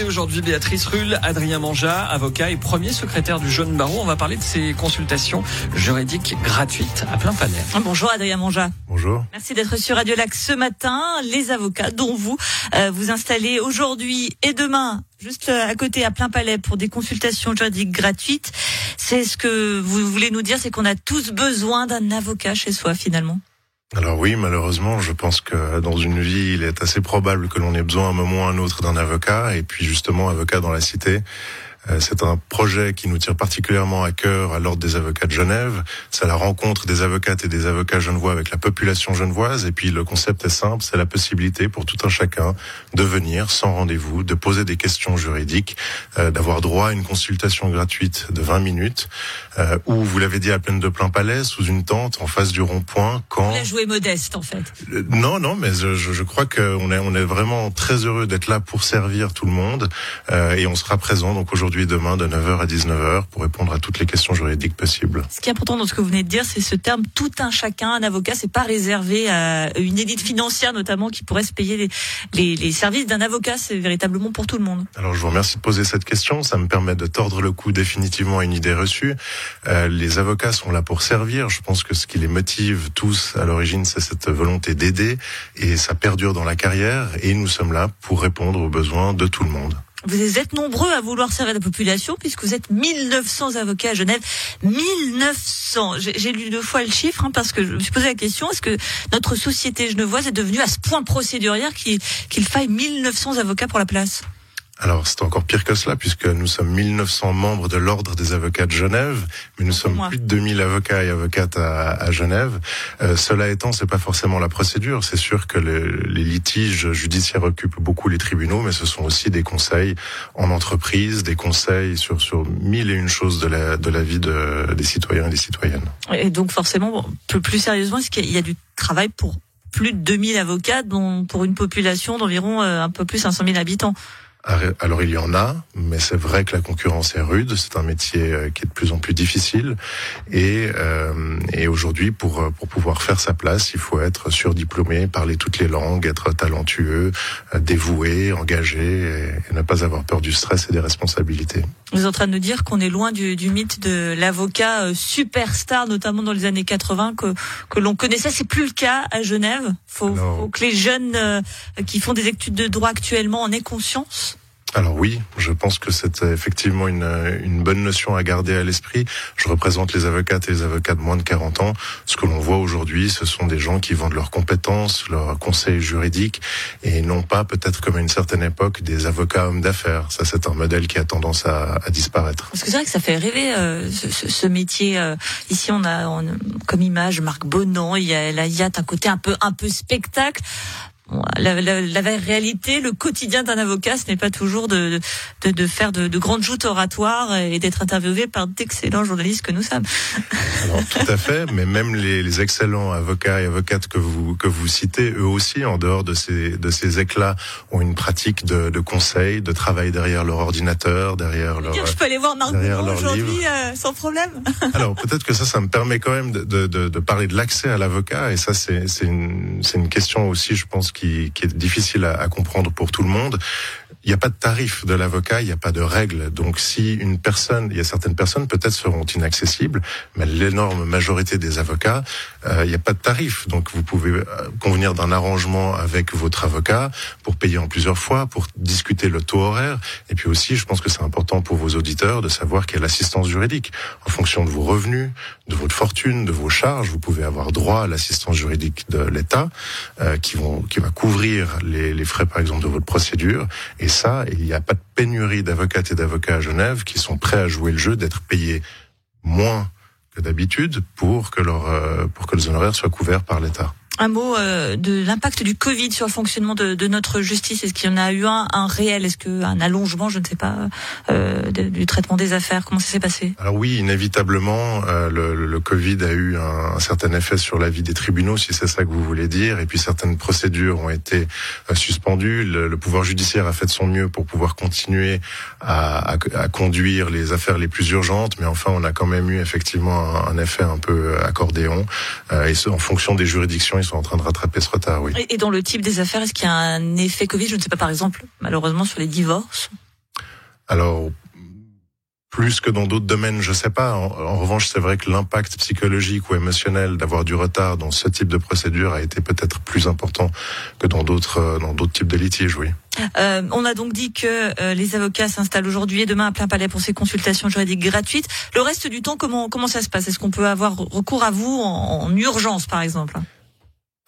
invités aujourd'hui, Béatrice Rull, Adrien Manja, avocat et premier secrétaire du Jeune Barreau. On va parler de ces consultations juridiques gratuites à plein palais. Bonjour Adrien Manja. Bonjour. Merci d'être sur Radio Lac ce matin. Les avocats dont vous euh, vous installez aujourd'hui et demain juste à côté à plein palais pour des consultations juridiques gratuites. C'est ce que vous voulez nous dire, c'est qu'on a tous besoin d'un avocat chez soi finalement. Alors oui, malheureusement, je pense que dans une vie, il est assez probable que l'on ait besoin à un moment ou à un autre d'un avocat, et puis justement, avocat dans la cité. Euh, c'est un projet qui nous tire particulièrement à cœur à l'Ordre des avocats de Genève. C'est la rencontre des avocates et des avocats genevois avec la population genevoise. Et puis le concept est simple, c'est la possibilité pour tout un chacun de venir sans rendez-vous, de poser des questions juridiques, euh, d'avoir droit à une consultation gratuite de 20 minutes, euh, ou vous l'avez dit à peine de plein palais, sous une tente, en face du rond-point, quand... Vous la joué modeste en fait. non, non, mais je, je crois qu'on est, on est vraiment très heureux d'être là pour servir tout le monde. et on sera présent donc aujourd'hui aujourd'hui demain de 9h à 19h pour répondre à toutes les questions juridiques possibles. Ce qui est important dans ce que vous venez de dire, c'est ce terme tout un chacun, un avocat, c'est pas réservé à une élite financière notamment qui pourrait se payer les, les, les services d'un avocat, c'est véritablement pour tout le monde. Alors je vous remercie de poser cette question, ça me permet de tordre le cou définitivement à une idée reçue. Euh, les avocats sont là pour servir, je pense que ce qui les motive tous à l'origine, c'est cette volonté d'aider et ça perdure dans la carrière et nous sommes là pour répondre aux besoins de tout le monde. Vous êtes nombreux à vouloir servir la population puisque vous êtes 1900 avocats à Genève. 1900 J'ai lu deux fois le chiffre hein, parce que je me suis posé la question est-ce que notre société genevoise est devenue à ce point procédurière qu'il faille 1900 avocats pour la place? Alors c'est encore pire que cela puisque nous sommes 1900 membres de l'ordre des avocats de Genève, mais nous sommes plus de 2000 avocats et avocates à, à Genève. Euh, cela étant, c'est pas forcément la procédure. C'est sûr que les litiges judiciaires occupent beaucoup les tribunaux, mais ce sont aussi des conseils en entreprise, des conseils sur sur mille et une choses de la de la vie de, des citoyens et des citoyennes. Et donc forcément, plus, plus sérieusement, est-ce qu'il y a du travail pour plus de 2000 avocats, dont pour une population d'environ euh, un peu plus de 500 000 habitants? Alors il y en a, mais c'est vrai que la concurrence est rude. C'est un métier euh, qui est de plus en plus difficile. Et, euh, et aujourd'hui, pour euh, pour pouvoir faire sa place, il faut être surdiplômé, parler toutes les langues, être talentueux, euh, dévoué, engagé, et, ne pas avoir peur du stress et des responsabilités. Vous êtes en train de nous dire qu'on est loin du, du mythe de l'avocat superstar, notamment dans les années 80, que que l'on connaissait. C'est plus le cas à Genève. Faut, faut que les jeunes qui font des études de droit actuellement en aient conscience alors oui, je pense que c'est effectivement une, une bonne notion à garder à l'esprit. Je représente les avocates et les avocats de moins de 40 ans. Ce que l'on voit aujourd'hui, ce sont des gens qui vendent leurs compétences, leurs conseils juridiques, et non pas peut-être comme à une certaine époque des avocats hommes d'affaires. Ça, c'est un modèle qui a tendance à, à disparaître. Parce que c'est vrai que ça fait rêver euh, ce, ce, métier. Euh, ici, on a comme image Marc Bonan. Il y a la yacht, un côté un peu un peu spectacle la, la, la, réalité, le quotidien d'un avocat, ce n'est pas toujours de, de, de faire de, de, grandes joutes oratoires et d'être interviewé par d'excellents journalistes que nous sommes. Alors, tout à fait, mais même les, les, excellents avocats et avocates que vous que vous citez, eux aussi, en dehors de ces de ces éclats, ont une pratique de, de conseil, de travail derrière leur ordinateur, derrière leur. Je peux aller voir Marc aujourd'hui euh, sans problème. Alors peut-être que ça, ça me permet quand même de, de, de parler de l'accès à l'avocat, et ça c'est c'est une c'est une question aussi, je pense qui, qui est difficile à, à, comprendre pour tout le monde. Il n'y a pas de tarif de l'avocat, il n'y a pas de règles. Donc si une personne, il y a certaines personnes peut-être seront inaccessibles, mais l'énorme majorité des avocats, euh, il n'y a pas de tarif. Donc vous pouvez euh, convenir d'un arrangement avec votre avocat pour payer en plusieurs fois, pour discuter le taux horaire. Et puis aussi, je pense que c'est important pour vos auditeurs de savoir qu'il y a l'assistance juridique. En fonction de vos revenus, de votre fortune, de vos charges, vous pouvez avoir droit à l'assistance juridique de l'État euh, qui, qui va couvrir les, frais, par exemple, de votre procédure. Ça, il n'y a pas de pénurie d'avocates et d'avocats à Genève qui sont prêts à jouer le jeu d'être payés moins que d'habitude pour que leur, euh, pour que les honoraires soient couverts par l'État un mot euh, de l'impact du Covid sur le fonctionnement de, de notre justice. Est-ce qu'il y en a eu un, un réel? Est-ce qu'un allongement, je ne sais pas, euh, du traitement des affaires? Comment ça s'est passé? Alors oui, inévitablement, euh, le, le, Covid a eu un, un, certain effet sur la vie des tribunaux, si c'est ça que vous voulez dire. Et puis certaines procédures ont été euh, suspendues. Le, le, pouvoir judiciaire a fait de son mieux pour pouvoir continuer à, à, à, conduire les affaires les plus urgentes. Mais enfin, on a quand même eu effectivement un, un effet un peu accordéon. Euh, et en fonction des juridictions, sont en train de rattraper ce retard, oui. Et dans le type des affaires, est-ce qu'il y a un effet Covid Je ne sais pas, par exemple, malheureusement, sur les divorces Alors, plus que dans d'autres domaines, je sais pas. En, revanche, c'est vrai que l'impact psychologique ou émotionnel d'avoir du retard dans ce type de procédure a été peut-être plus important que dans d'autres euh, dans d'autres types de litiges, oui. Euh, on a donc dit que euh, les avocats s'installent aujourd'hui et demain à plein palais pour ces consultations juridiques gratuites. Le reste du temps, comment comment ça se passe? Est-ce qu'on peut avoir recours à vous en urgence, par exemple?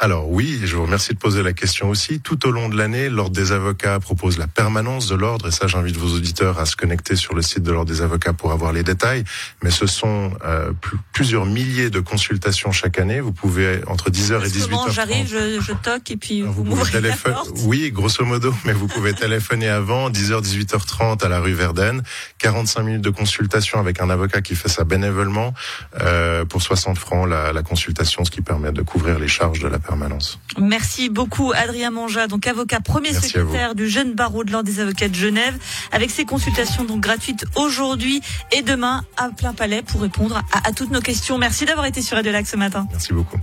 Alors oui, je vous remercie de poser la question aussi. Tout au long de l'année, l'Ordre des avocats propose la permanence de l'ordre, et ça j'invite vos auditeurs à se connecter sur le site de l'Ordre des avocats pour avoir les détails. Mais ce sont euh, plusieurs milliers de consultations chaque année. Vous pouvez entre 10h et 18h. J'arrive, je, je, toque et puis vous, vous m'ouvrez la porte. Oui, grosso modo, mais vous pouvez téléphoner avant 10h, 18h30 à la rue Verden. 45 minutes de consultation avec un avocat qui fait ça bénévolement euh, pour 60 francs la, la consultation, ce qui permet de couvrir les charges de la permanence. Merci beaucoup Adrien Manja, donc avocat premier secrétaire du jeune barreau de l'ordre des avocats de Genève, avec ses consultations donc gratuites aujourd'hui et demain à plein palais pour répondre à, toutes nos questions. Merci d'avoir été sur Radio Lac ce matin. Merci beaucoup.